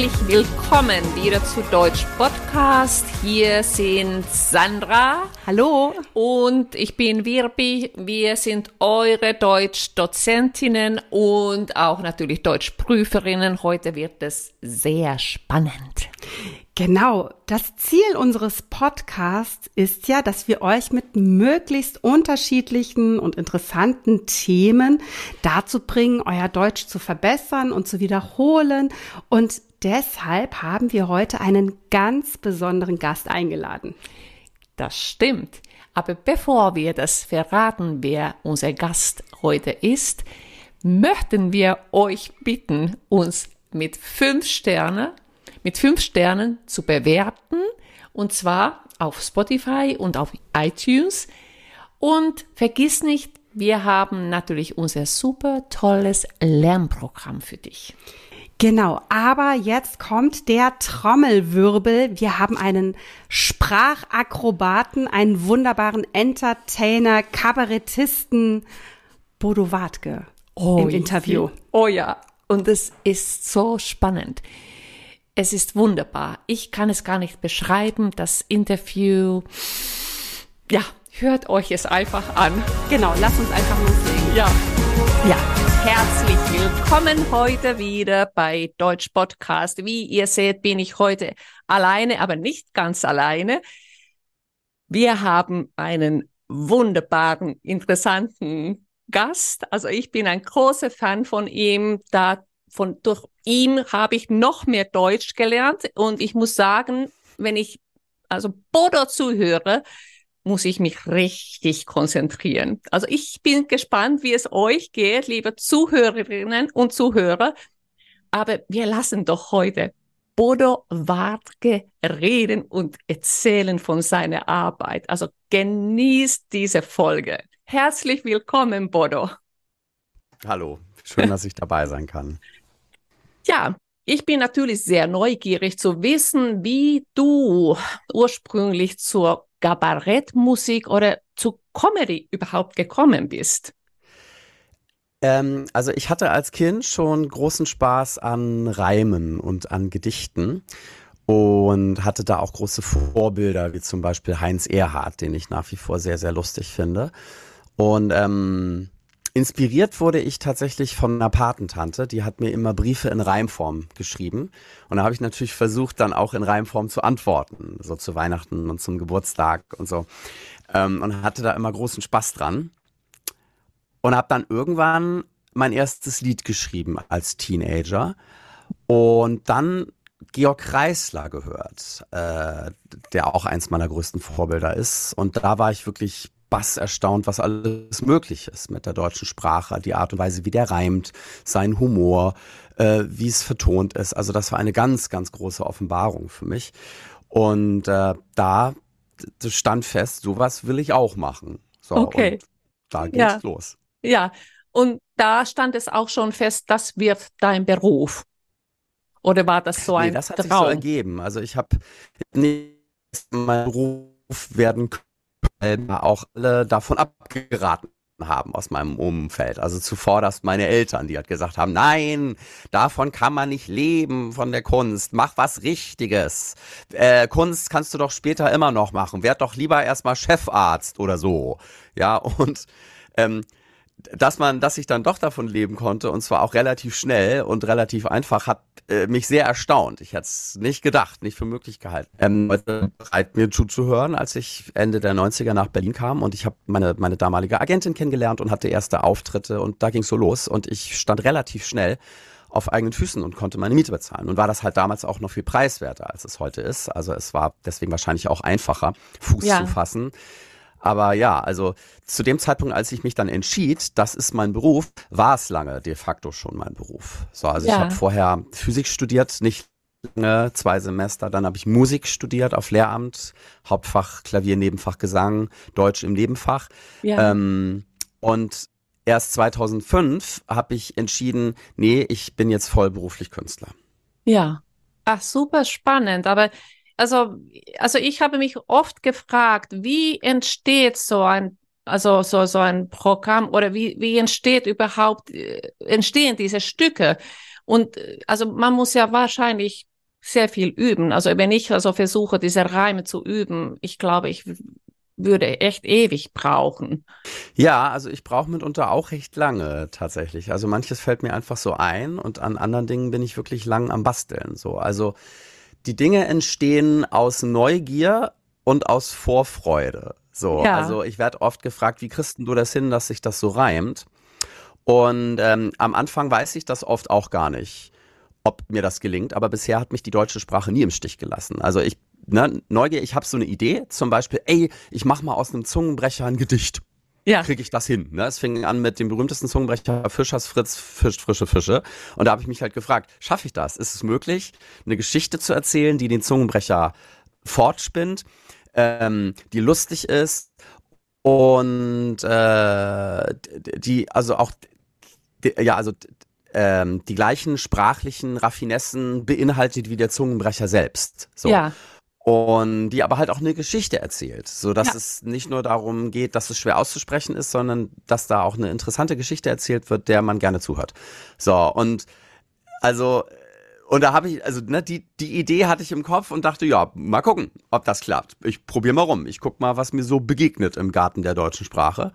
herzlich willkommen wieder zu Deutsch Podcast. Hier sind Sandra. Hallo. Und ich bin Wirbi. Wir sind eure Deutschdozentinnen und auch natürlich Deutschprüferinnen. Heute wird es sehr spannend. Genau, das Ziel unseres Podcasts ist ja, dass wir euch mit möglichst unterschiedlichen und interessanten Themen dazu bringen, euer Deutsch zu verbessern und zu wiederholen. Und deshalb haben wir heute einen ganz besonderen Gast eingeladen. Das stimmt. Aber bevor wir das verraten, wer unser Gast heute ist, möchten wir euch bitten, uns mit fünf Sternen mit fünf Sternen zu bewerten und zwar auf Spotify und auf iTunes. Und vergiss nicht, wir haben natürlich unser super tolles Lernprogramm für dich. Genau, aber jetzt kommt der Trommelwirbel. Wir haben einen Sprachakrobaten, einen wunderbaren Entertainer, Kabarettisten, Bodo Wartke oh, im Interview. Oh ja, und es ist so spannend. Es ist wunderbar. Ich kann es gar nicht beschreiben. Das Interview. Ja, hört euch es einfach an. Genau, lasst uns einfach loslegen. Ja. Ja, herzlich willkommen heute wieder bei Deutsch Podcast. Wie ihr seht, bin ich heute alleine, aber nicht ganz alleine. Wir haben einen wunderbaren, interessanten Gast. Also ich bin ein großer Fan von ihm. Da von durch ihn habe ich noch mehr Deutsch gelernt und ich muss sagen, wenn ich also Bodo zuhöre, muss ich mich richtig konzentrieren. Also ich bin gespannt, wie es euch geht, liebe Zuhörerinnen und Zuhörer. Aber wir lassen doch heute Bodo Wartke reden und erzählen von seiner Arbeit. Also genießt diese Folge. Herzlich willkommen, Bodo. Hallo, schön, dass ich dabei sein kann. Ja, ich bin natürlich sehr neugierig zu wissen, wie du ursprünglich zur Kabarettmusik oder zu Comedy überhaupt gekommen bist. Ähm, also ich hatte als Kind schon großen Spaß an Reimen und an Gedichten und hatte da auch große Vorbilder, wie zum Beispiel Heinz Erhardt, den ich nach wie vor sehr, sehr lustig finde. Und ähm, Inspiriert wurde ich tatsächlich von einer Patentante, die hat mir immer Briefe in Reimform geschrieben. Und da habe ich natürlich versucht, dann auch in Reimform zu antworten, so zu Weihnachten und zum Geburtstag und so. Ähm, und hatte da immer großen Spaß dran. Und habe dann irgendwann mein erstes Lied geschrieben als Teenager. Und dann Georg Kreisler gehört, äh, der auch eins meiner größten Vorbilder ist. Und da war ich wirklich Bass erstaunt, was alles möglich ist mit der deutschen Sprache, die Art und Weise, wie der reimt, sein Humor, äh, wie es vertont ist. Also das war eine ganz, ganz große Offenbarung für mich. Und äh, da stand fest, sowas will ich auch machen. So, okay. Und da geht's ja. los. Ja, und da stand es auch schon fest, das wird dein Beruf. Oder war das so ein nee, das hat Traum? sich so ergeben. Also ich habe nicht mein Beruf werden können auch alle davon abgeraten haben aus meinem Umfeld. Also zuvorderst meine Eltern, die halt gesagt haben, nein, davon kann man nicht leben, von der Kunst. Mach was Richtiges. Äh, Kunst kannst du doch später immer noch machen. Werd doch lieber erstmal Chefarzt oder so. Ja, und ähm, dass man, dass ich dann doch davon leben konnte und zwar auch relativ schnell und relativ einfach, hat äh, mich sehr erstaunt. Ich hätte es nicht gedacht, nicht für möglich gehalten. Ähm, heute bereit mir zuzuhören, als ich Ende der 90er nach Berlin kam und ich habe meine, meine damalige Agentin kennengelernt und hatte erste Auftritte und da ging es so los und ich stand relativ schnell auf eigenen Füßen und konnte meine Miete bezahlen. Und war das halt damals auch noch viel preiswerter, als es heute ist. Also es war deswegen wahrscheinlich auch einfacher, Fuß ja. zu fassen. Aber ja, also zu dem Zeitpunkt, als ich mich dann entschied, das ist mein Beruf, war es lange de facto schon mein Beruf. So, also ja. ich habe vorher Physik studiert, nicht lange, zwei Semester. Dann habe ich Musik studiert auf Lehramt, Hauptfach Klavier, Nebenfach Gesang, Deutsch im Nebenfach. Ja. Ähm, und erst 2005 habe ich entschieden, nee, ich bin jetzt vollberuflich Künstler. Ja, ach super spannend. Aber also, also ich habe mich oft gefragt, wie entsteht so ein, also so, so ein Programm oder wie, wie entsteht überhaupt, äh, entstehen diese Stücke? Und äh, also man muss ja wahrscheinlich sehr viel üben. Also wenn ich also versuche, diese Reime zu üben, ich glaube, ich würde echt ewig brauchen. Ja, also ich brauche mitunter auch recht lange tatsächlich. Also manches fällt mir einfach so ein und an anderen Dingen bin ich wirklich lang am Basteln. So, also die Dinge entstehen aus Neugier und aus Vorfreude. So, ja. also ich werde oft gefragt, wie kriegst du das hin, dass sich das so reimt? Und ähm, am Anfang weiß ich das oft auch gar nicht, ob mir das gelingt. Aber bisher hat mich die deutsche Sprache nie im Stich gelassen. Also ich ne, Neugier, ich habe so eine Idee, zum Beispiel, ey, ich mach mal aus einem Zungenbrecher ein Gedicht. Ja. Kriege ich das hin? Ne? Es fing an mit dem berühmtesten Zungenbrecher Fischers Fritz fischt frische Fische. Und da habe ich mich halt gefragt, schaffe ich das? Ist es möglich, eine Geschichte zu erzählen, die den Zungenbrecher fortspinnt, ähm, die lustig ist und äh, die, also auch, die, ja, also ähm, die gleichen sprachlichen Raffinessen beinhaltet wie der Zungenbrecher selbst. So. Ja und die aber halt auch eine Geschichte erzählt, so dass ja. es nicht nur darum geht, dass es schwer auszusprechen ist, sondern dass da auch eine interessante Geschichte erzählt wird, der man gerne zuhört. So und also und da habe ich also ne, die die Idee hatte ich im Kopf und dachte ja mal gucken, ob das klappt. Ich probiere mal rum. Ich guck mal, was mir so begegnet im Garten der deutschen Sprache.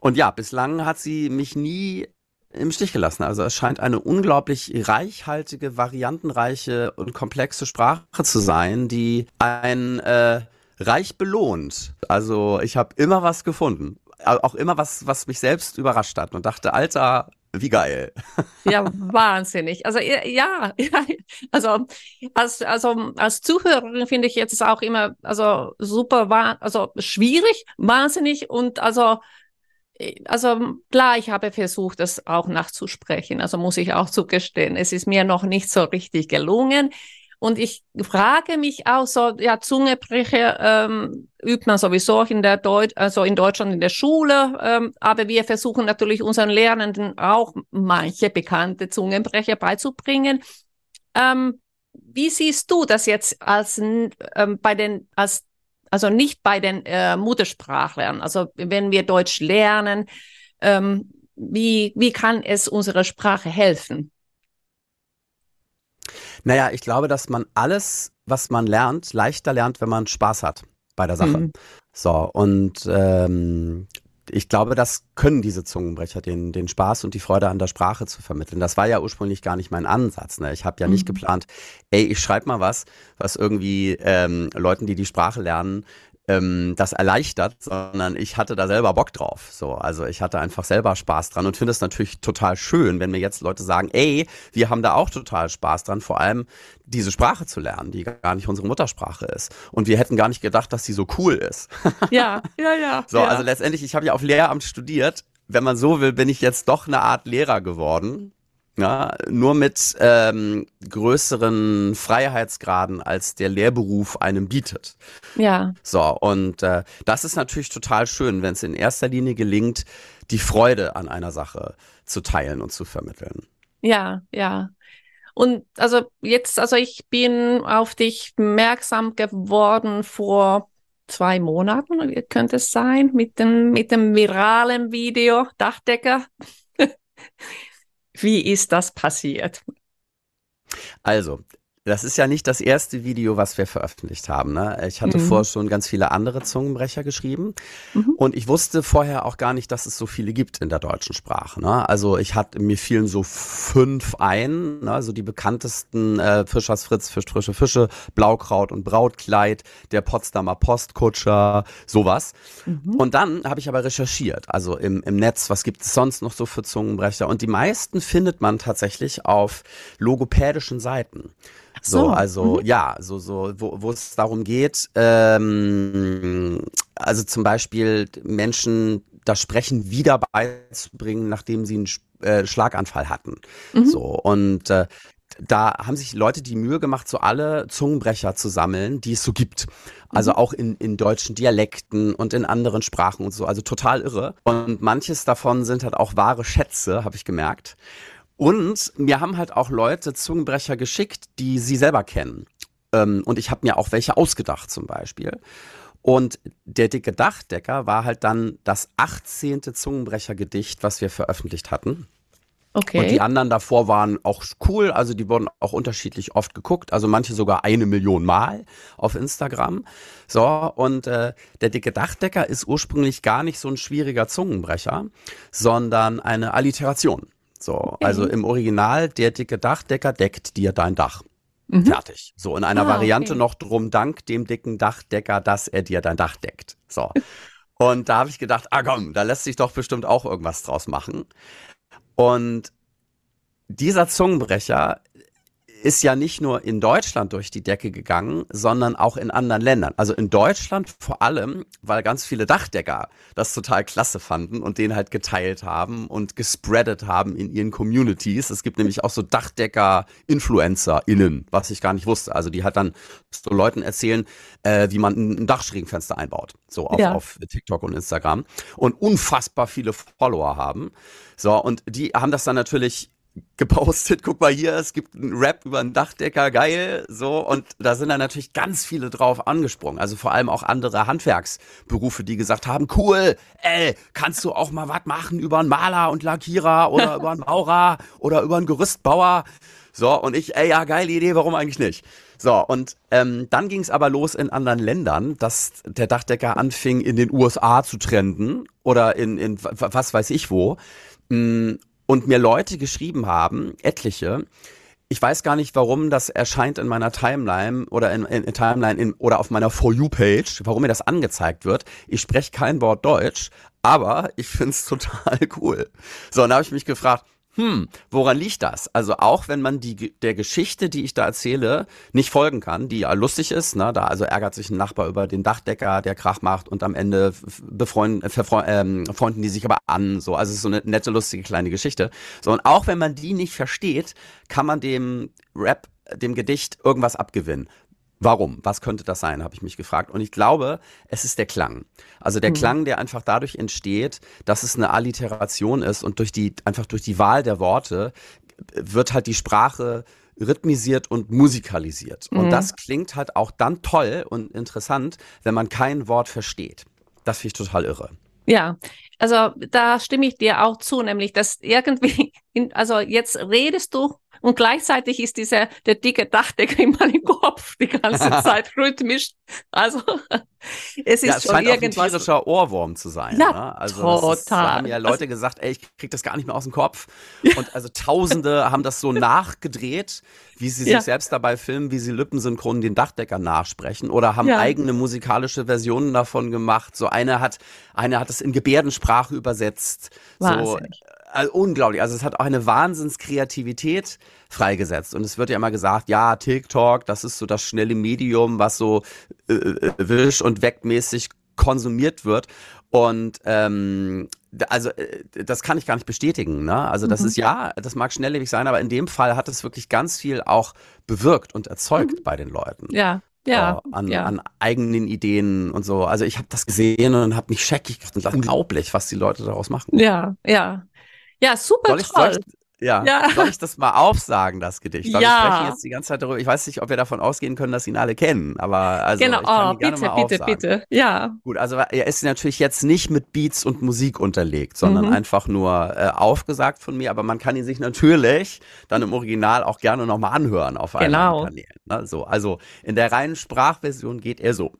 Und ja, bislang hat sie mich nie im Stich gelassen. Also es scheint eine unglaublich reichhaltige, variantenreiche und komplexe Sprache zu sein, die ein äh, reich belohnt. Also ich habe immer was gefunden. Auch immer was, was mich selbst überrascht hat und dachte, Alter, wie geil. Ja, wahnsinnig. Also ja, ja also als, also als Zuhörerin finde ich jetzt auch immer also super, also schwierig, wahnsinnig und also also klar, ich habe versucht, das auch nachzusprechen. Also muss ich auch zugestehen, es ist mir noch nicht so richtig gelungen. Und ich frage mich auch so, ja, Zungebrecher ähm, übt man sowieso in der Deutsch, also in Deutschland in der Schule, ähm, aber wir versuchen natürlich unseren Lernenden auch manche bekannte Zungenbrecher beizubringen. Ähm, wie siehst du das jetzt als ähm, bei den als also nicht bei den äh, Muttersprachlern. Also wenn wir Deutsch lernen, ähm, wie, wie kann es unserer Sprache helfen? Naja, ich glaube, dass man alles, was man lernt, leichter lernt, wenn man Spaß hat bei der Sache. Mhm. So, und ähm, ich glaube, das können diese Zungenbrecher, den, den Spaß und die Freude an der Sprache zu vermitteln. Das war ja ursprünglich gar nicht mein Ansatz. Ne? Ich habe ja mhm. nicht geplant, ey, ich schreibe mal was, was irgendwie ähm, Leuten, die die Sprache lernen, ähm, das erleichtert, sondern ich hatte da selber Bock drauf. So, also ich hatte einfach selber Spaß dran und finde es natürlich total schön, wenn mir jetzt Leute sagen, ey, wir haben da auch total Spaß dran, vor allem diese Sprache zu lernen, die gar nicht unsere Muttersprache ist. Und wir hätten gar nicht gedacht, dass sie so cool ist. Ja, ja, ja. so, ja. also letztendlich, ich habe ja auf Lehramt studiert. Wenn man so will, bin ich jetzt doch eine Art Lehrer geworden ja, nur mit ähm, größeren Freiheitsgraden, als der Lehrberuf einem bietet. Ja. So, und äh, das ist natürlich total schön, wenn es in erster Linie gelingt, die Freude an einer Sache zu teilen und zu vermitteln. Ja, ja. Und also jetzt, also ich bin auf dich merksam geworden vor zwei Monaten, könnte es sein, mit dem, mit dem viralen Video Dachdecker. Wie ist das passiert? Also, das ist ja nicht das erste Video, was wir veröffentlicht haben. Ne? Ich hatte mhm. vorher schon ganz viele andere Zungenbrecher geschrieben mhm. und ich wusste vorher auch gar nicht, dass es so viele gibt in der deutschen Sprache. Ne? Also ich hatte mir fielen so fünf ein, ne? also die bekanntesten äh, Fischers Fritz, Fisch, frische Fische, Blaukraut und Brautkleid, der Potsdamer Postkutscher, sowas. Mhm. Und dann habe ich aber recherchiert, also im, im Netz, was gibt es sonst noch so für Zungenbrecher? Und die meisten findet man tatsächlich auf logopädischen Seiten. So, so also mhm. ja, so, so, wo, wo es darum geht, ähm, also zum Beispiel Menschen das Sprechen wieder beizubringen, nachdem sie einen äh, Schlaganfall hatten. Mhm. So, und äh, da haben sich Leute die Mühe gemacht, so alle Zungenbrecher zu sammeln, die es so gibt. Also mhm. auch in, in deutschen Dialekten und in anderen Sprachen und so. Also total irre. Und manches davon sind halt auch wahre Schätze, habe ich gemerkt. Und mir haben halt auch Leute Zungenbrecher geschickt, die sie selber kennen. Ähm, und ich habe mir auch welche ausgedacht zum Beispiel. Und der dicke Dachdecker war halt dann das 18. Zungenbrechergedicht, was wir veröffentlicht hatten. Okay. Und die anderen davor waren auch cool, also die wurden auch unterschiedlich oft geguckt, also manche sogar eine Million Mal auf Instagram. So, und äh, der dicke Dachdecker ist ursprünglich gar nicht so ein schwieriger Zungenbrecher, sondern eine Alliteration. So, also im Original, der dicke Dachdecker deckt dir dein Dach. Mhm. Fertig. So, in einer ah, Variante okay. noch drum dank dem dicken Dachdecker, dass er dir dein Dach deckt. So. Und da habe ich gedacht, ah komm, da lässt sich doch bestimmt auch irgendwas draus machen. Und dieser Zungenbrecher ist ja nicht nur in Deutschland durch die Decke gegangen, sondern auch in anderen Ländern. Also in Deutschland vor allem, weil ganz viele Dachdecker das total klasse fanden und den halt geteilt haben und gespreadet haben in ihren Communities. Es gibt nämlich auch so Dachdecker-InfluencerInnen, was ich gar nicht wusste. Also die halt dann so Leuten erzählen, äh, wie man ein Dachschrägenfenster einbaut. So auf, ja. auf TikTok und Instagram. Und unfassbar viele Follower haben. So, und die haben das dann natürlich gepostet, guck mal hier, es gibt einen Rap über einen Dachdecker, geil, so und da sind dann natürlich ganz viele drauf angesprungen, also vor allem auch andere Handwerksberufe, die gesagt haben, cool, ey, kannst du auch mal was machen über einen Maler und Lackierer oder über einen Maurer oder über einen Gerüstbauer, so und ich, ey, ja, geile Idee, warum eigentlich nicht? So, und ähm, dann ging es aber los in anderen Ländern, dass der Dachdecker anfing, in den USA zu trenden oder in, in was weiß ich wo. Mm, und mir Leute geschrieben haben, etliche, ich weiß gar nicht, warum das erscheint in meiner Timeline oder in, in, in Timeline in, oder auf meiner For You Page, warum mir das angezeigt wird. Ich spreche kein Wort Deutsch, aber ich find's total cool. So, und da habe ich mich gefragt, hm, woran liegt das? Also auch wenn man die der Geschichte, die ich da erzähle, nicht folgen kann, die ja lustig ist, ne, da also ärgert sich ein Nachbar über den Dachdecker, der Krach macht und am Ende befreunden, ähm, freunden die sich aber an, so, also es ist so eine nette, lustige kleine Geschichte. So, und auch wenn man die nicht versteht, kann man dem Rap dem Gedicht irgendwas abgewinnen. Warum? Was könnte das sein, habe ich mich gefragt. Und ich glaube, es ist der Klang. Also der mhm. Klang, der einfach dadurch entsteht, dass es eine Alliteration ist und durch die, einfach durch die Wahl der Worte wird halt die Sprache rhythmisiert und musikalisiert. Mhm. Und das klingt halt auch dann toll und interessant, wenn man kein Wort versteht. Das finde ich total irre. Ja, also da stimme ich dir auch zu, nämlich dass irgendwie, in, also jetzt redest du und gleichzeitig ist dieser, der dicke Dachdecker in meinem Kopf die ganze Zeit rhythmisch. Also, es ist ja, es schon scheint irgendwas. Auch ein tierischer Ohrwurm zu sein. Ja, ne? also total. Ist, da haben ja Leute also, gesagt, ey, ich krieg das gar nicht mehr aus dem Kopf. Und also Tausende haben das so nachgedreht, wie sie ja. sich selbst dabei filmen, wie sie lippensynchron den Dachdecker nachsprechen oder haben ja. eigene musikalische Versionen davon gemacht. So eine hat, eine hat es in Gebärdensprache übersetzt. Wahnsinn. So, also unglaublich. Also es hat auch eine Wahnsinnskreativität freigesetzt. Und es wird ja immer gesagt, ja, TikTok, das ist so das schnelle Medium, was so äh, äh wisch und wegmäßig konsumiert wird. Und ähm, also äh, das kann ich gar nicht bestätigen. Ne? Also das mhm. ist ja, das mag schnelllebig sein, aber in dem Fall hat es wirklich ganz viel auch bewirkt und erzeugt mhm. bei den Leuten. Ja. Ja, äh, an, ja. an eigenen Ideen und so. Also ich habe das gesehen und habe mich scheckig gemacht. Unglaublich, was die Leute daraus machen. Ja, ja. Ja, super soll ich, toll. Soll ich, ja. ja. Soll ich das mal aufsagen, das Gedicht? Weil ja. wir sprechen jetzt die ganze Zeit darüber. Ich weiß nicht, ob wir davon ausgehen können, dass ihn alle kennen, aber also genau. ich kann oh, bitte, bitte, aufsagen. bitte. Ja. Gut, also er ist natürlich jetzt nicht mit Beats und Musik unterlegt, sondern mhm. einfach nur äh, aufgesagt von mir, aber man kann ihn sich natürlich dann im Original auch gerne nochmal anhören auf allen genau. Kanälen. Ne? So, also in der reinen Sprachversion geht er so.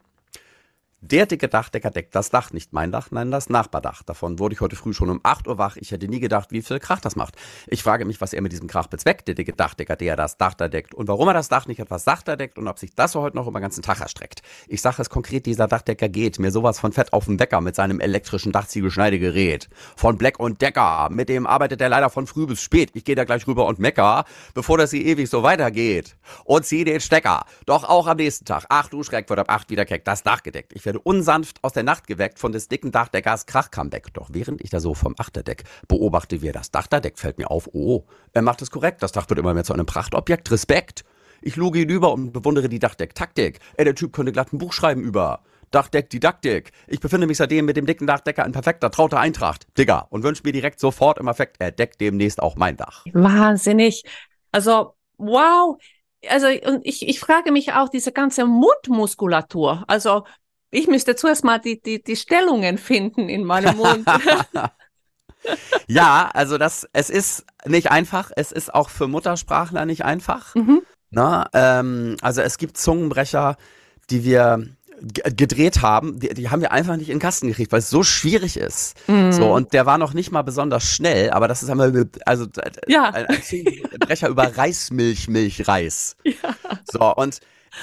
Der dicke Dachdecker deckt das Dach, nicht mein Dach, nein, das Nachbardach. Davon wurde ich heute früh schon um 8 Uhr wach. Ich hätte nie gedacht, wie viel Krach das macht. Ich frage mich, was er mit diesem Krach bezweckt, der dicke Dachdecker, der das Dach da deckt. Und warum er das Dach nicht etwas sachter deckt und ob sich das so heute noch über den ganzen Tag erstreckt. Ich sage es konkret, dieser Dachdecker geht mir sowas von fett auf den Wecker mit seinem elektrischen Dachziegelschneidegerät. Von Black und Decker, mit dem arbeitet er leider von früh bis spät. Ich gehe da gleich rüber und mecker, bevor das hier ewig so weitergeht. Und zieh den Stecker. Doch auch am nächsten Tag. Ach du Schreck, wird ab 8 wieder keck, das Dach gedeckt. Ich werde unsanft aus der Nacht geweckt von des dicken Dachdeckers Krachcomeback. Doch während ich da so vom Achterdeck beobachte, wie er das Dach da deckt, fällt mir auf, oh, er macht es korrekt. Das Dach wird immer mehr zu einem Prachtobjekt. Respekt. Ich luge ihn über und bewundere die Dachdeck-Taktik. Ey, der Typ könnte glatt ein Buch schreiben über. Dachdeck Didaktik. Ich befinde mich seitdem mit dem dicken Dachdecker in perfekter, trauter Eintracht. Digga. Und wünsche mir direkt sofort im Effekt, er deckt demnächst auch mein Dach. Wahnsinnig. Also, wow. Also, und ich, ich frage mich auch, diese ganze Mundmuskulatur. Also, ich müsste zuerst mal die, die, die Stellungen finden in meinem Mund. ja, also das, es ist nicht einfach. Es ist auch für Muttersprachler nicht einfach. Mhm. Na, ähm, also es gibt Zungenbrecher, die wir gedreht haben, die, die haben wir einfach nicht in den Kasten gekriegt, weil es so schwierig ist. Mm. So, und der war noch nicht mal besonders schnell, aber das ist einmal, also ja. ein, ein Zungenbrecher über Reismilch, Milchreis. Ja. So, und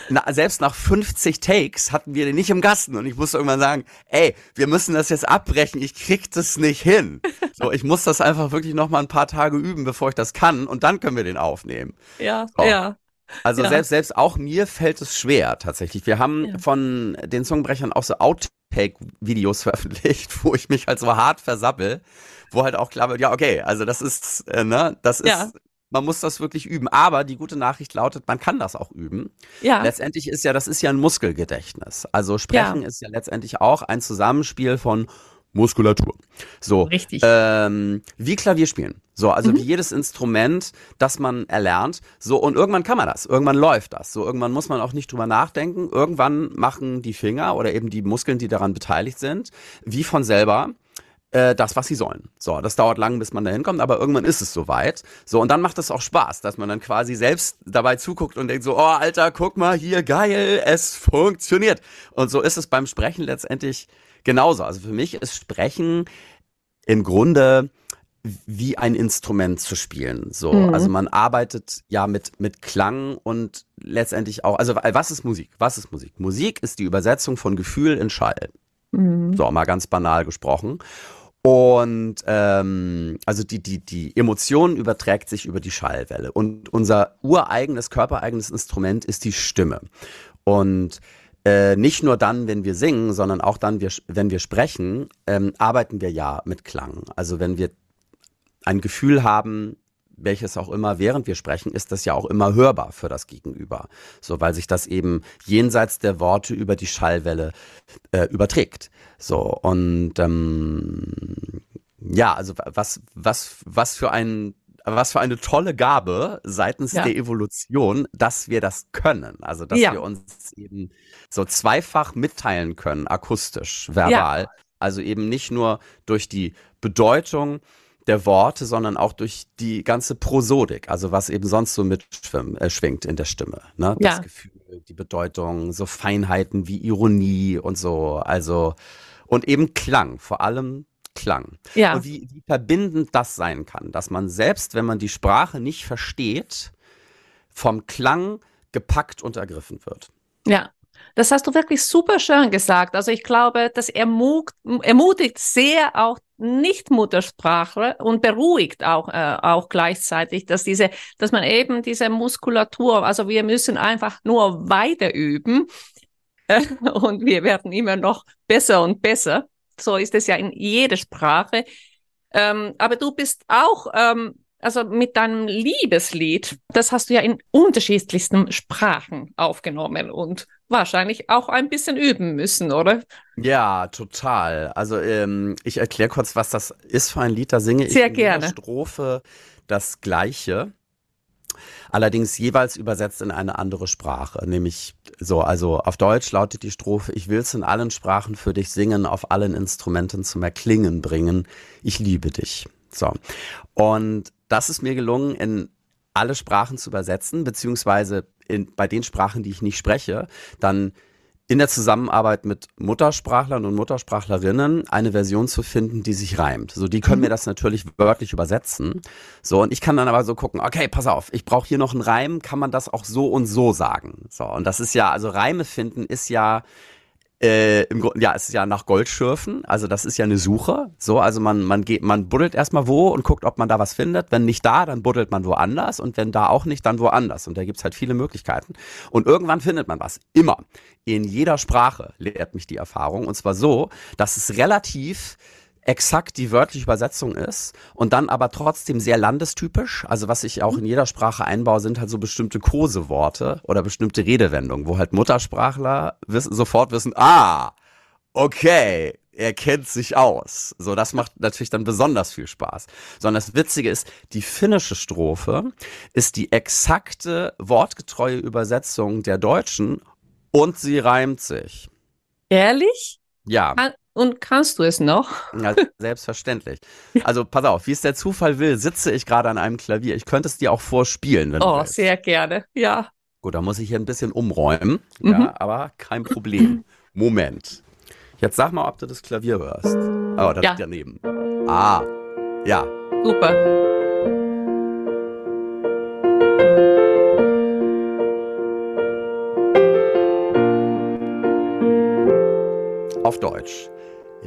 na, selbst nach 50 Takes hatten wir den nicht im Gasten und ich musste irgendwann sagen, ey, wir müssen das jetzt abbrechen, ich krieg das nicht hin. So, ich muss das einfach wirklich noch mal ein paar Tage üben, bevor ich das kann und dann können wir den aufnehmen. Ja, so. ja. Also ja. selbst, selbst auch mir fällt es schwer tatsächlich. Wir haben ja. von den Zungenbrechern auch so Outtake-Videos veröffentlicht, wo ich mich halt so hart versappel, wo halt auch klar wird, ja, okay, also das ist, äh, ne, das ist, ja man muss das wirklich üben. Aber die gute Nachricht lautet, man kann das auch üben. Ja. Letztendlich ist ja, das ist ja ein Muskelgedächtnis. Also Sprechen ja. ist ja letztendlich auch ein Zusammenspiel von Muskulatur. So. Richtig. Ähm, wie Klavier spielen. So, also mhm. wie jedes Instrument, das man erlernt. So, und irgendwann kann man das. Irgendwann läuft das. So, irgendwann muss man auch nicht drüber nachdenken. Irgendwann machen die Finger oder eben die Muskeln, die daran beteiligt sind, wie von selber äh, das, was sie sollen. So, das dauert lang, bis man da hinkommt, aber irgendwann ist es soweit. So, und dann macht es auch Spaß, dass man dann quasi selbst dabei zuguckt und denkt so, oh, Alter, guck mal hier, geil, es funktioniert. Und so ist es beim Sprechen letztendlich genauso. Also für mich ist Sprechen im Grunde wie ein Instrument zu spielen. So, mhm. also man arbeitet ja mit mit Klang und letztendlich auch. Also was ist Musik? Was ist Musik? Musik ist die Übersetzung von Gefühl in Schall. Mhm. So mal ganz banal gesprochen. Und ähm, also die, die, die Emotion überträgt sich über die Schallwelle. Und unser ureigenes, körpereigenes Instrument ist die Stimme. Und äh, nicht nur dann, wenn wir singen, sondern auch dann, wir, wenn wir sprechen, ähm, arbeiten wir ja mit Klang. Also wenn wir ein Gefühl haben, welches auch immer, während wir sprechen, ist das ja auch immer hörbar für das Gegenüber. So, weil sich das eben jenseits der Worte über die Schallwelle äh, überträgt. So, und ähm, ja, also was, was, was für ein was für eine tolle Gabe seitens ja. der Evolution, dass wir das können. Also, dass ja. wir uns eben so zweifach mitteilen können, akustisch, verbal. Ja. Also eben nicht nur durch die Bedeutung der Worte, sondern auch durch die ganze Prosodik, also was eben sonst so mitschwingt äh, in der Stimme. Ne? Das Gefühl, die Bedeutung, so Feinheiten wie Ironie und so. Also und eben Klang, vor allem Klang. Ja. Und wie, wie verbindend das sein kann, dass man selbst, wenn man die Sprache nicht versteht, vom Klang gepackt und ergriffen wird. Ja, das hast du wirklich super schön gesagt. Also ich glaube, das ermut, ermutigt sehr auch Nicht-Muttersprachler und beruhigt auch, äh, auch gleichzeitig, dass diese, dass man eben diese Muskulatur, also wir müssen einfach nur weiter üben und wir werden immer noch besser und besser. So ist es ja in jeder Sprache. Ähm, aber du bist auch, ähm, also mit deinem Liebeslied, das hast du ja in unterschiedlichsten Sprachen aufgenommen und wahrscheinlich auch ein bisschen üben müssen, oder? Ja, total. Also ähm, ich erkläre kurz, was das ist für ein Lied. Da singe Sehr ich in gerne. Strophe das Gleiche allerdings jeweils übersetzt in eine andere Sprache, nämlich so, also auf Deutsch lautet die Strophe, ich will's in allen Sprachen für dich singen, auf allen Instrumenten zum Erklingen bringen, ich liebe dich. So. Und das ist mir gelungen, in alle Sprachen zu übersetzen, beziehungsweise in, bei den Sprachen, die ich nicht spreche, dann in der Zusammenarbeit mit Muttersprachlern und Muttersprachlerinnen eine Version zu finden, die sich reimt. So, die können mhm. mir das natürlich wörtlich übersetzen. So, und ich kann dann aber so gucken, okay, pass auf, ich brauche hier noch einen Reim, kann man das auch so und so sagen. So, und das ist ja, also Reime finden ist ja äh, im Grunde, ja, es ist ja nach Goldschürfen, also das ist ja eine Suche. So, also man, man geht, man buddelt erstmal wo und guckt, ob man da was findet. Wenn nicht da, dann buddelt man woanders und wenn da auch nicht, dann woanders. Und da gibt's halt viele Möglichkeiten. Und irgendwann findet man was. Immer. In jeder Sprache lehrt mich die Erfahrung. Und zwar so, dass es relativ exakt die wörtliche Übersetzung ist und dann aber trotzdem sehr landestypisch. Also was ich auch in jeder Sprache einbaue, sind halt so bestimmte Koseworte oder bestimmte Redewendungen, wo halt Muttersprachler wissen, sofort wissen, ah, okay, er kennt sich aus. So, das macht natürlich dann besonders viel Spaß. Sondern das Witzige ist, die finnische Strophe ist die exakte wortgetreue Übersetzung der deutschen und sie reimt sich. Ehrlich? Ja. Und kannst du es noch? Ja, selbstverständlich. Also pass auf, wie es der Zufall will, sitze ich gerade an einem Klavier. Ich könnte es dir auch vorspielen, wenn oh, du willst. sehr gerne. Ja. Gut, da muss ich hier ein bisschen umräumen. Mhm. Ja, aber kein Problem. Moment. Jetzt sag mal, ob du das Klavier hörst. Oh, das Ja. daneben. Ah, ja. Super. Auf Deutsch.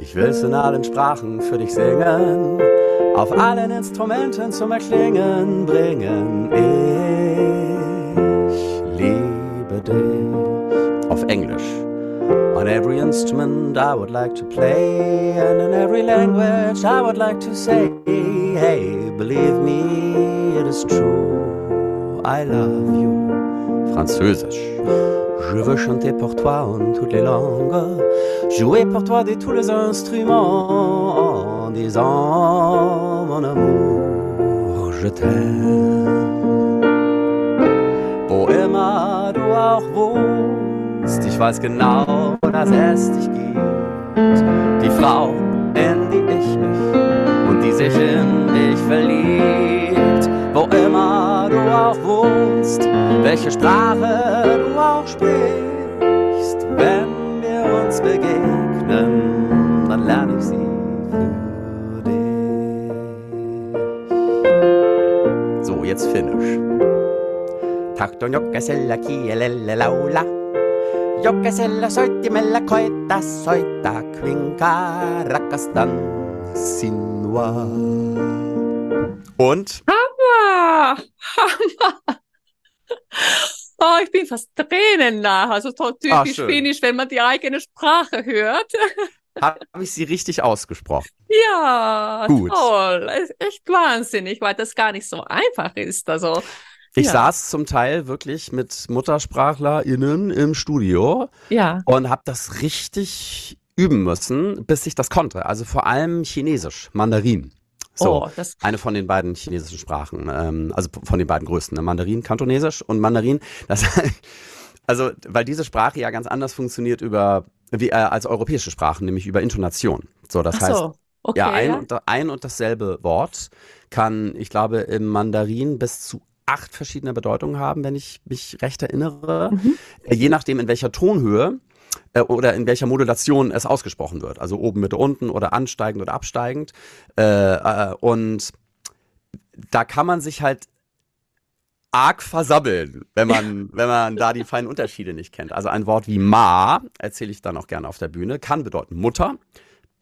Ich will's in allen Sprachen für dich singen, auf allen Instrumenten zum Erklingen bringen. Ich liebe dich. Auf Englisch. On every instrument I would like to play, and in every language I would like to say, Hey, believe me, it is true, I love you. Französisch. Je veux chanter pour toi en toutes les langues, jouer pour toi de tous les instruments, en disant mon amour, je t'aime. Wo immer du auch wohnst, ich weiß genau, dass es dich gibt. Die Frau, in die ich mich und die sich in dich verliebt. Wohnst, welche Sprache du auch sprichst, wenn wir uns begegnen, dann lerne ich sie für dich. So, jetzt Finnisch. Tahton jokaisella kielellä laula. Jokaisella soittimella koittaa soittaa, kuinka rakastan sinua. Und Hammer! Hammer! Oh, ich bin fast tränennah. Also so Ah, typisch schön. finnisch, wenn man die eigene Sprache hört. habe ich sie richtig ausgesprochen? Ja, Gut. toll. Echt wahnsinnig, weil das gar nicht so einfach ist. Also, Ich Ja. saß zum Teil wirklich mit MuttersprachlerInnen im Studio ja. und habe das richtig üben müssen, bis ich das konnte. Also vor allem Chinesisch, Mandarin. So, Oh, eine von den beiden chinesischen Sprachen, ähm, also von den beiden größten, ne? Mandarin, Kantonesisch und Mandarin. Das, also, weil diese Sprache ja ganz anders funktioniert über wie, äh, als europäische Sprachen, nämlich über Intonation. So, das ach heißt, so. Okay, ja, ein, ja. Und, ein und dasselbe Wort kann, ich glaube, im Mandarin bis zu acht verschiedene Bedeutungen haben, wenn ich mich recht erinnere. Mhm. Je nachdem, in welcher Tonhöhe äh, oder in welcher Modulation es ausgesprochen wird. Also oben, Mitte, unten oder ansteigend oder absteigend. Äh, äh, und da kann man sich halt arg versabbeln, wenn man, wenn man da die feinen Unterschiede nicht kennt. Also ein Wort wie Ma, erzähle ich dann auch gerne auf der Bühne, kann bedeuten Mutter,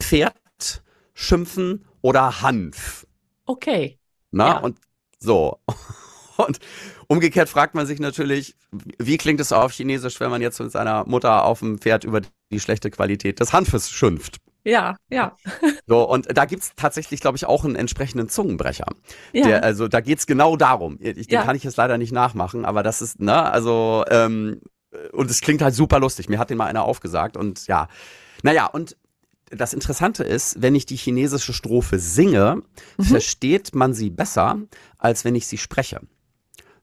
Pferd, Schimpfen oder Hanf. Okay. Na? Ja. Und so. Und umgekehrt fragt man sich natürlich, wie klingt es auf Chinesisch, wenn man jetzt mit seiner Mutter auf dem Pferd über die schlechte Qualität des Hanfes schimpft. Ja, ja. So, und da gibt's tatsächlich, glaube ich, auch einen entsprechenden Zungenbrecher. Ja. Der, also da geht's genau darum. Ich, den Ja. kann ich jetzt leider nicht nachmachen, aber das ist, ne, also, ähm, und es klingt halt super lustig. Mir hat den mal einer aufgesagt und ja. Naja, und das Interessante ist, wenn ich die chinesische Strophe singe, Mhm. versteht man sie besser, als wenn ich sie spreche.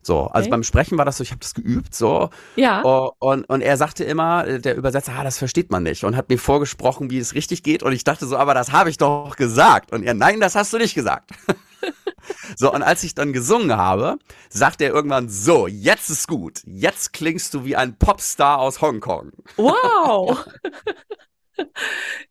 So, also Okay. beim Sprechen war das so, ich habe das geübt, so, ja. Und, und er sagte immer, äh, der Übersetzer, ah, das versteht man nicht. Und hat mir vorgesprochen, wie es richtig geht. Und ich dachte so, aber das habe ich doch gesagt. Und er, nein, das hast du nicht gesagt. so, und als ich dann gesungen habe, sagte er irgendwann, so, jetzt ist gut. Jetzt klingst du wie ein Popstar aus Hongkong. Wow.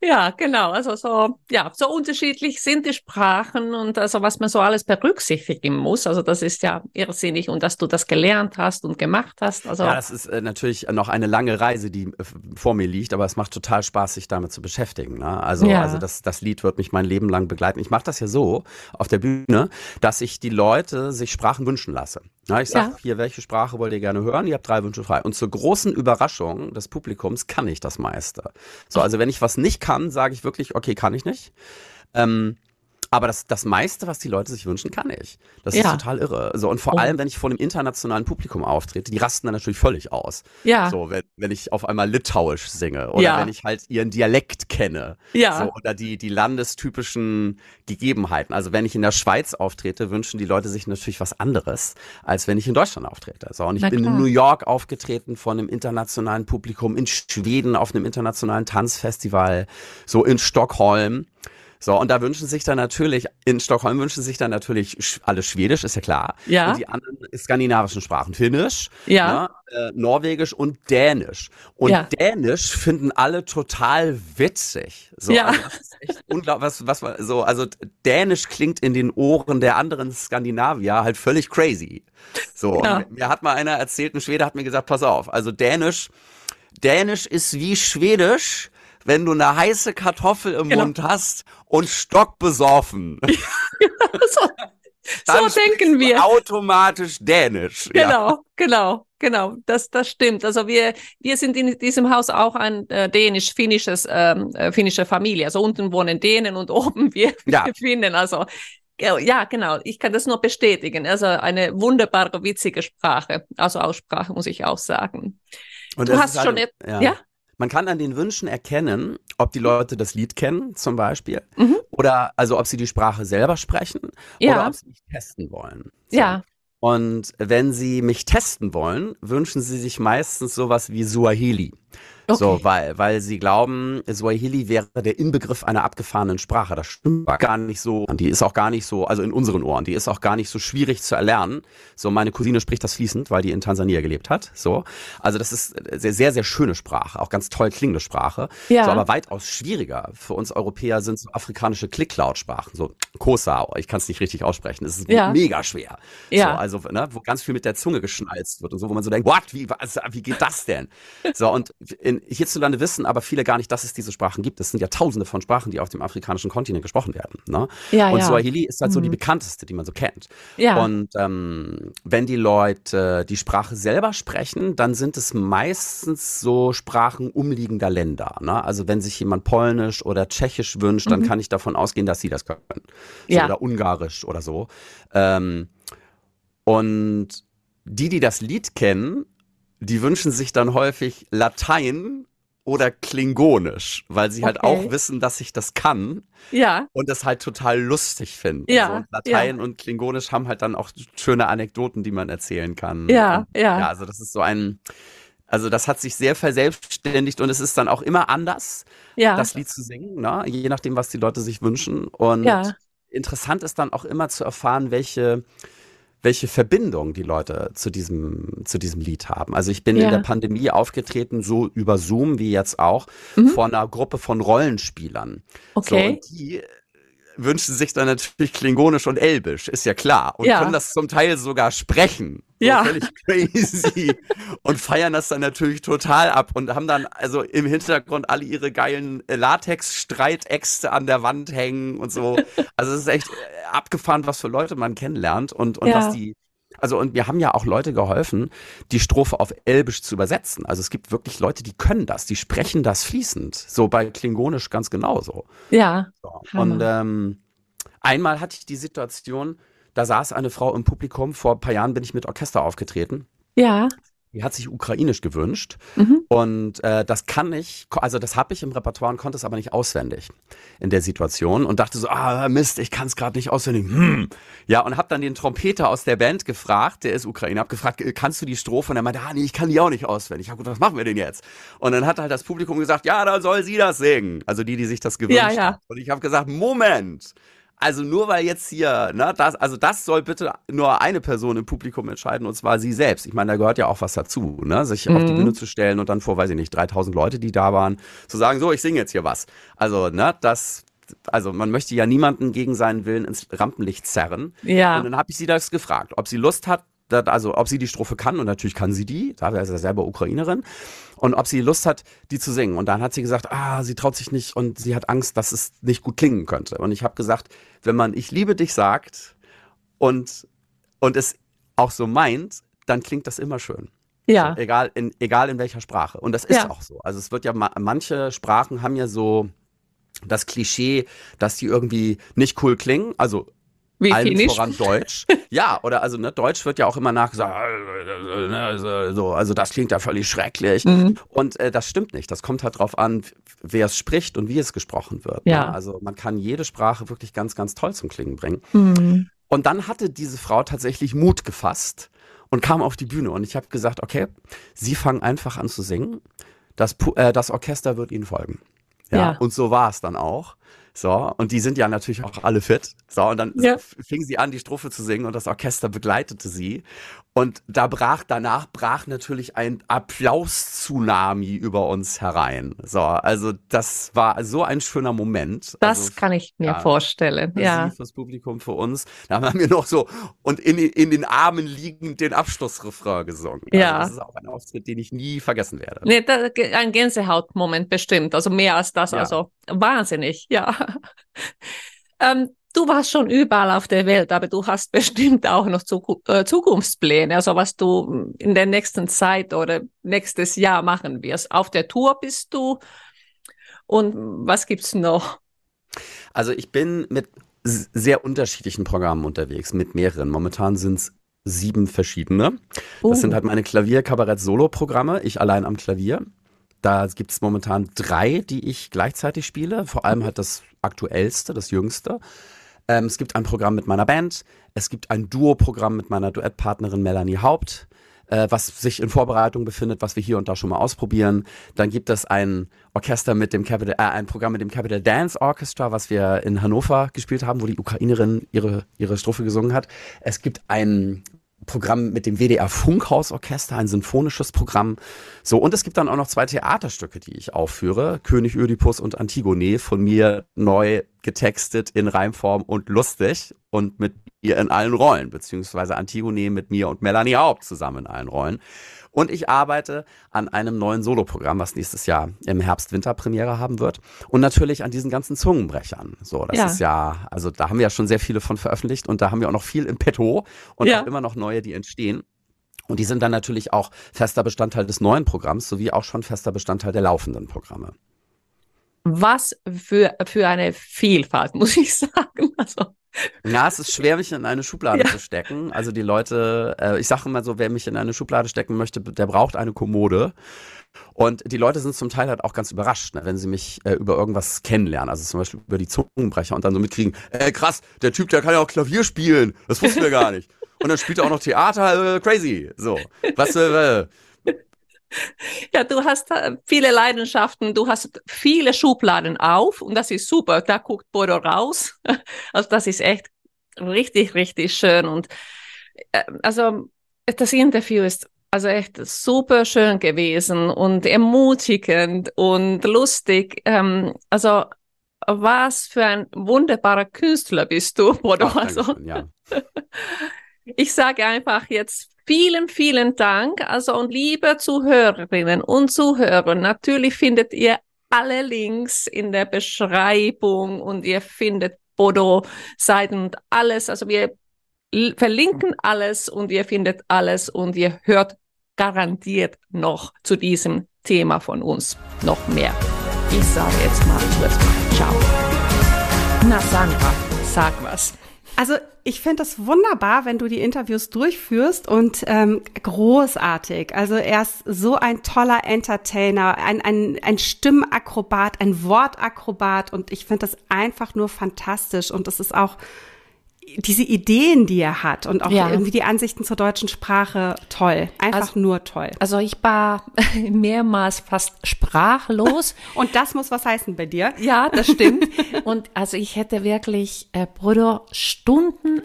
Ja, genau. Also so, ja, so unterschiedlich sind die Sprachen und also was man so alles berücksichtigen muss. Also das ist ja irrsinnig und dass du das gelernt hast und gemacht hast. Also Ja, das ist äh, natürlich noch eine lange Reise, die äh, vor mir liegt, aber es macht total Spaß, sich damit zu beschäftigen. Ne? Also, Ja. also das, das Lied wird mich mein Leben lang begleiten. Ich mache das ja so auf der Bühne, dass ich die Leute sich Sprachen wünschen lasse. Ja, ich sage, Ja. hier, welche Sprache wollt ihr gerne hören? Ihr habt drei Wünsche frei. Und zur großen Überraschung des Publikums kann ich das meiste. So, also wenn ich was nicht kann, sage ich wirklich, okay, kann ich nicht. Ähm, Aber das, das meiste, was die Leute sich wünschen, kann ich. Das Ja. ist total irre. So, und vor Oh. allem, wenn ich vor einem internationalen Publikum auftrete, die rasten dann natürlich völlig aus. Ja, So, wenn, wenn ich auf einmal Litauisch singe oder Ja. wenn ich halt ihren Dialekt kenne. ja, So, oder die, die landestypischen Gegebenheiten. Also wenn ich in der Schweiz auftrete, wünschen die Leute sich natürlich was anderes, als wenn ich in Deutschland auftrete. So, und ich Na bin klar. in New York aufgetreten von einem internationalen Publikum, in Schweden auf einem internationalen Tanzfestival, so in Stockholm. So, und da wünschen sich dann natürlich, in Stockholm wünschen sich dann natürlich alle Schwedisch, ist ja klar. Ja. Und die anderen skandinavischen Sprachen, Finnisch, ja, ne, äh, Norwegisch und Dänisch. Und Ja. Dänisch finden alle total witzig. So, Ja. also das ist echt unglaublich, was, was man, so, also Dänisch klingt in den Ohren der anderen Skandinavier halt völlig crazy. So, Ja. mir hat mal einer erzählt, ein Schwede hat mir gesagt, pass auf, also Dänisch, Dänisch ist wie Schwedisch, wenn du eine heiße Kartoffel im Genau. Mund hast und stockbesoffen. so, so denken wir. Automatisch Dänisch. Ja. Genau, genau, genau. Das, das stimmt. Also wir, wir sind in diesem Haus auch ein äh, dänisch-finnisches, ähm, äh, finnische Familie. Also unten wohnen Dänen und oben wir, Ja. wir Finnen. Also ja, ja, genau. Ich kann das nur bestätigen. Also eine wunderbare, witzige Sprache. Also Aussprache muss ich auch sagen. Und Du hast schon halt- et- ja? Man kann an den Wünschen erkennen, ob die Leute das Lied kennen, zum Beispiel, Mhm. oder also ob sie die Sprache selber sprechen Ja. oder ob sie mich testen wollen. So. Ja. Und wenn sie mich testen wollen, wünschen sie sich meistens sowas wie Suaheli. So, Okay. weil, weil sie glauben, Swahili wäre der Inbegriff einer abgefahrenen Sprache. Das stimmt gar nicht so. Die ist auch gar nicht so, also in unseren Ohren, die ist auch gar nicht so schwierig zu erlernen. So, meine Cousine spricht das fließend, weil die in Tansania gelebt hat. So. Also das ist sehr, sehr, sehr schöne Sprache, auch ganz toll klingende Sprache. Ja. So, aber weitaus schwieriger für uns Europäer sind so afrikanische Klicklautsprachen, so Kosa, ich kann es nicht richtig aussprechen. Es ist Ja. mega schwer. Ja. So, also, ne, wo ganz viel mit der Zunge geschnalzt wird und so, wo man so denkt, what, wie, was, wie geht das denn? So, und in, hierzulande wissen aber viele gar nicht, dass es diese Sprachen gibt. Es sind ja tausende von Sprachen, die auf dem afrikanischen Kontinent gesprochen werden. Ne? Ja, und ja. Swahili ist halt so die Mhm. bekannteste, die man so kennt. Ja. Und ähm, wenn die Leute die Sprache selber sprechen, dann sind es meistens so Sprachen umliegender Länder. Ne? Also wenn sich jemand Polnisch oder Tschechisch wünscht, dann Mhm. kann ich davon ausgehen, dass sie das können. So, Ja. Oder Ungarisch oder so. Ähm, und die, die das Lied kennen, die wünschen sich dann häufig Latein oder Klingonisch, weil sie halt Okay. auch wissen, dass ich das kann ja. und das halt total lustig finden. Ja, so, und Latein und Klingonisch haben halt dann auch schöne Anekdoten, die man erzählen kann. Ja, und, ja. Ja, also das ist so ein, also das hat sich sehr verselbstständigt und es ist dann auch immer anders, Ja. das Lied zu singen, ne? je nachdem, was die Leute sich wünschen. Und Ja. interessant ist dann auch immer zu erfahren, welche welche Verbindung die Leute zu diesem, zu diesem Lied haben. Also ich bin Ja. in der Pandemie aufgetreten, so über Zoom wie jetzt auch, Mhm. vor einer Gruppe von Rollenspielern. So, Okay. und die wünschen sich dann natürlich Klingonisch und Elbisch, ist ja klar. Und Ja. können das zum Teil sogar sprechen. Ja. Völlig crazy. und feiern das dann natürlich total ab und haben dann also im Hintergrund alle ihre geilen äh, Latex-Streitäxte an der Wand hängen und so. Also es ist echt äh, abgefahren, was für Leute man kennenlernt und, und Ja. was die also und wir haben ja auch Leute geholfen, die Strophe auf Elbisch zu übersetzen. Also es gibt wirklich Leute, die können das, die sprechen das fließend. So bei Klingonisch ganz genauso. Ja. So. Und ähm, einmal hatte ich die Situation, da saß eine Frau im Publikum, vor ein paar Jahren bin ich mit Orchester aufgetreten. Ja. Die hat sich ukrainisch gewünscht Mhm. und äh, das kann ich, also das habe ich im Repertoire und konnte es aber nicht auswendig in der Situation und dachte so, ah Mist, ich kann es gerade nicht auswendig. Hm. Ja, und habe dann den Trompeter aus der Band gefragt, der ist Ukrainer, habe gefragt, äh, kannst du die Strophe? Und er meinte, ah nee, ich kann die auch nicht auswendig. Ich habe gedacht, was machen wir denn jetzt? Und dann hat halt das Publikum gesagt, ja, dann soll sie das singen. Also die, die sich das gewünscht Ja, ja. haben. Und ich habe gesagt, Moment. Also nur weil jetzt hier, ne, das, also das soll bitte nur eine Person im Publikum entscheiden und zwar sie selbst. Ich meine, da gehört ja auch was dazu, ne, sich auf die Mhm. Bühne zu stellen und dann vor, weiß ich nicht, 3000 Leute, die da waren, zu sagen, so, ich singe jetzt hier was. Also, ne, das, also man möchte ja niemanden gegen seinen Willen ins Rampenlicht zerren. Ja. Und dann habe ich sie das gefragt, ob sie Lust hat, also ob sie die Strophe kann und natürlich kann sie die, da ist ja selber Ukrainerin und ob sie Lust hat, die zu singen. Und dann hat sie gesagt, ah, sie traut sich nicht und sie hat Angst, dass es nicht gut klingen könnte. Und ich habe gesagt, wenn man ich liebe dich sagt und und es auch so meint, dann klingt das immer schön. Ja. So, egal in egal in welcher Sprache. Und das ist Ja. auch so. Also es wird ja ma manche Sprachen haben ja so das Klischee, dass die irgendwie nicht cool klingen. Also Wie allen finnisch? voran Deutsch. ja, oder also ne, Deutsch wird ja auch immer nachgesagt, so, also das klingt ja völlig schrecklich. Mhm. Und äh, das stimmt nicht. Das kommt halt drauf an, wer es spricht und wie es gesprochen wird. Ja. Ne? Also man kann jede Sprache wirklich ganz, ganz toll zum Klingen bringen. Mhm. Und dann hatte diese Frau tatsächlich Mut gefasst und kam auf die Bühne. Und ich habe gesagt, okay, Sie fangen einfach an zu singen. Das, äh, das Orchester wird Ihnen folgen. Ja, Ja. und so war es dann auch. So, und die sind ja natürlich auch alle fit. So, und dann Ja. f- fing sie an, die Strophe zu singen und das Orchester begleitete sie. Und da brach, danach brach natürlich ein Applaus-Tsunami über uns herein. So, also das war so ein schöner Moment. Das also, kann ich mir ja. vorstellen. Ja. Fürs Publikum, für uns. Da haben wir noch so und in, in den Armen liegend den Abschlussrefrain gesungen. Ja. Also das ist auch ein Auftritt, den ich nie vergessen werde. Nee, da, ein Gänsehautmoment bestimmt, also mehr als das, Ja. also wahnsinnig, ja. ähm, du warst schon überall auf der Welt, aber du hast bestimmt auch noch äh, Zukunftspläne, also was du in der nächsten Zeit oder nächstes Jahr machen wirst. Auf der Tour bist du und was gibt's noch? Also ich bin mit sehr unterschiedlichen Programmen unterwegs, mit mehreren. Momentan sind es sieben verschiedene. Das sind Uh, halt meine Klavier-Kabarett-Solo-Programme, ich allein am Klavier. Da gibt es momentan drei, die ich gleichzeitig spiele. Vor allem halt das aktuellste, das jüngste. Ähm, es gibt ein Programm mit meiner Band. Es gibt ein Duo-Programm mit meiner Duettpartnerin Melanie Haupt, äh, was sich in Vorbereitung befindet, was wir hier und da schon mal ausprobieren. Dann gibt es ein Orchester mit dem Capital, äh, ein Programm mit dem Capital Dance Orchestra, was wir in Hannover gespielt haben, wo die Ukrainerin ihre, ihre Strophe gesungen hat. Es gibt ein Programm mit dem WDR Funkhausorchester, ein symphonisches Programm. So, und es gibt dann auch noch zwei Theaterstücke, die ich aufführe. König Ödipus und Antigone, von mir neu getextet in Reimform und lustig und mit ihr in allen Rollen, beziehungsweise Antigone mit mir und Melanie Haupt zusammen in allen Rollen. Und ich arbeite an einem neuen Soloprogramm, was nächstes Jahr im Herbst-Winter Premiere haben wird. Und natürlich an diesen ganzen Zungenbrechern. So, das Ja. ist ja, also da haben wir ja schon sehr viele von veröffentlicht und da haben wir auch noch viel im Petto und Ja. auch immer noch neue, die entstehen. Und die sind dann natürlich auch fester Bestandteil des neuen Programms, sowie auch schon fester Bestandteil der laufenden Programme. was für, für eine Vielfalt, muss ich sagen. Also, Ja, es ist schwer, mich in eine Schublade Ja. zu stecken. Also die Leute, äh, ich sage immer so, wer mich in eine Schublade stecken möchte, der braucht eine Kommode. Und die Leute sind zum Teil halt auch ganz überrascht, ne, wenn sie mich äh, über irgendwas kennenlernen. Also zum Beispiel über die Zungenbrecher und dann so mitkriegen, ey krass, der Typ, der kann ja auch Klavier spielen. Das wussten wir gar nicht. Und dann spielt er auch noch Theater, äh, crazy. So. Was, äh, Ja, du hast äh, viele Leidenschaften, du hast viele Schubladen auf und das ist super. Da guckt Bodo raus. Also das ist echt richtig, richtig schön. Und äh, also das Interview ist also echt super schön gewesen und ermutigend und lustig. Ähm, also was für ein wunderbarer Künstler bist du, Bodo. ach, Also ja. ich sage einfach jetzt vielen, vielen Dank. Also und liebe Zuhörerinnen und Zuhörer, natürlich findet ihr alle Links in der Beschreibung und ihr findet Bodo Seiten und alles. Also wir verlinken alles und ihr findet alles und ihr hört garantiert noch zu diesem Thema von uns noch mehr. Ich sage jetzt mal mal Ciao. Na Sandra, sag was. Also ich finde es wunderbar, wenn du die Interviews durchführst und ähm, großartig. Also er ist so ein toller Entertainer, ein, ein, ein Stimmakrobat, ein Wortakrobat und ich finde das einfach nur fantastisch und es ist auch diese Ideen, die er hat und auch Ja. irgendwie die Ansichten zur deutschen Sprache toll. Einfach Also- nur toll. Also ich war mehrmals fast sprachlos. Und das muss was heißen bei dir. Ja, das stimmt. Und also ich hätte wirklich äh, Bruder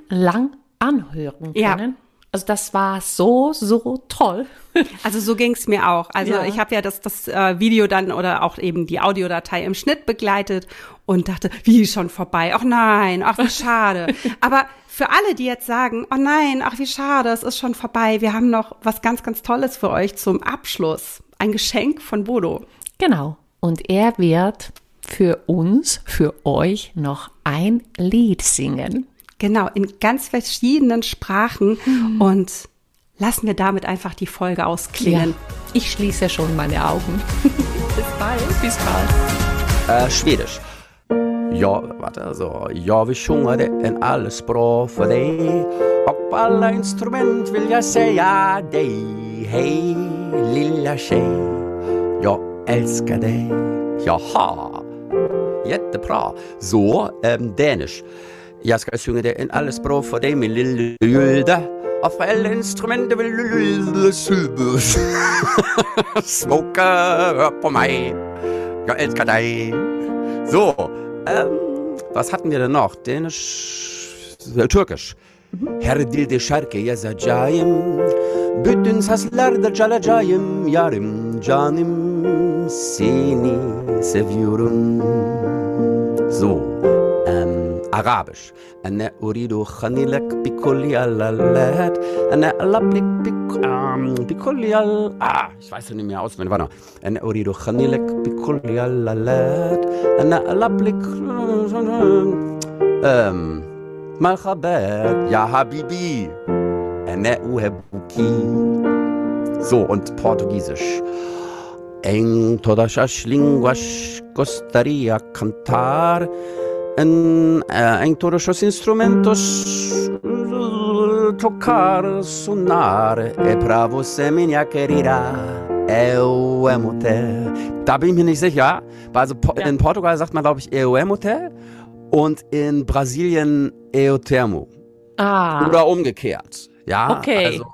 stundenlang anhören Ja. können. Also das war so, so toll. Also so ging's mir auch. Also Ja. ich habe ja das, das äh, Video dann oder auch eben die Audiodatei im Schnitt begleitet und dachte, wie schon vorbei? Ach nein, ach wie schade. Aber für alle, die jetzt sagen, oh nein, ach wie schade, es ist schon vorbei, wir haben noch was ganz, ganz Tolles für euch zum Abschluss. Ein Geschenk von Bodo. Genau. Und er wird für uns, für euch noch ein Lied singen. Genau, in ganz verschiedenen Sprachen und lassen wir damit einfach die Folge ausklingen. Ich schließe schon meine Augen. Bis bald. Bis bald. Äh, Schwedisch. Ja, warte, also, ja, vi sjunger det en alles bra för dig. Och på alla instrument vill jag säga dig. Hej, lilla tjej, jag älskar dig. Jaha, jättebra. Så, ähm, Dänisch. Jag ska sjunga det en alles bra för dig, min lille Ylde. Och för alla instrument vill du Smoke, hör på mig. Jag älskar dig. So, ähm, was hatten wir denn noch? Dänisch, äh, Türkisch. Her dilde şarkı yazacağım Bütün seslerde çalacağım Yarım canım seni seviyorum So, Arabisch أنا أريد خليلك بكل اللات أنا ألبلك بك ähm, بكل ال Ah, ich weiß nicht mehr auswendig, warte أنا أريد خليلك بكل اللات أنا ألبلك ähm, مرحبا يا حبيبي أنا أحبك So, und Portugiesisch. Em todas as línguas gostaria cantar em, eh, em todos os instrumentos tocar, sonar. É pra você, minha querida. Eu amo te. Da bin ich mir nicht sicher. Also in Portugal sagt man, glaube ich, eu amo te und in Brasilien eu te amo. Ah, Oder umgekehrt. Ja, Okay. also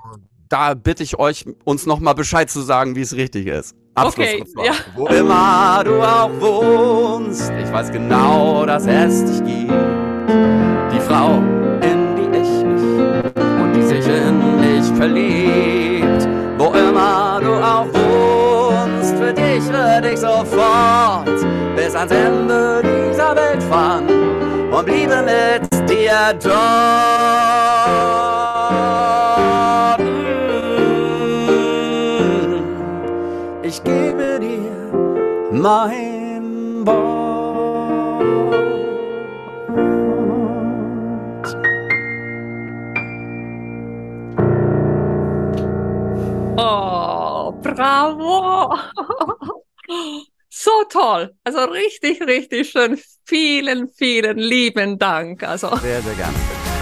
da bitte ich euch, uns nochmal Bescheid zu sagen, wie es richtig ist. Okay, ja. Wo immer du auch wohnst, ich weiß genau, dass es dich gibt. Die Frau, in die ich mich und die sich in dich verliebt. Wo immer du auch wohnst, für dich würde ich sofort bis ans Ende dieser Welt fahren und bliebe mit dir dort. Mein Wort. oh, bravo. So toll. Also richtig, richtig schön. Vielen, vielen lieben Dank. Also. Sehr, sehr gerne.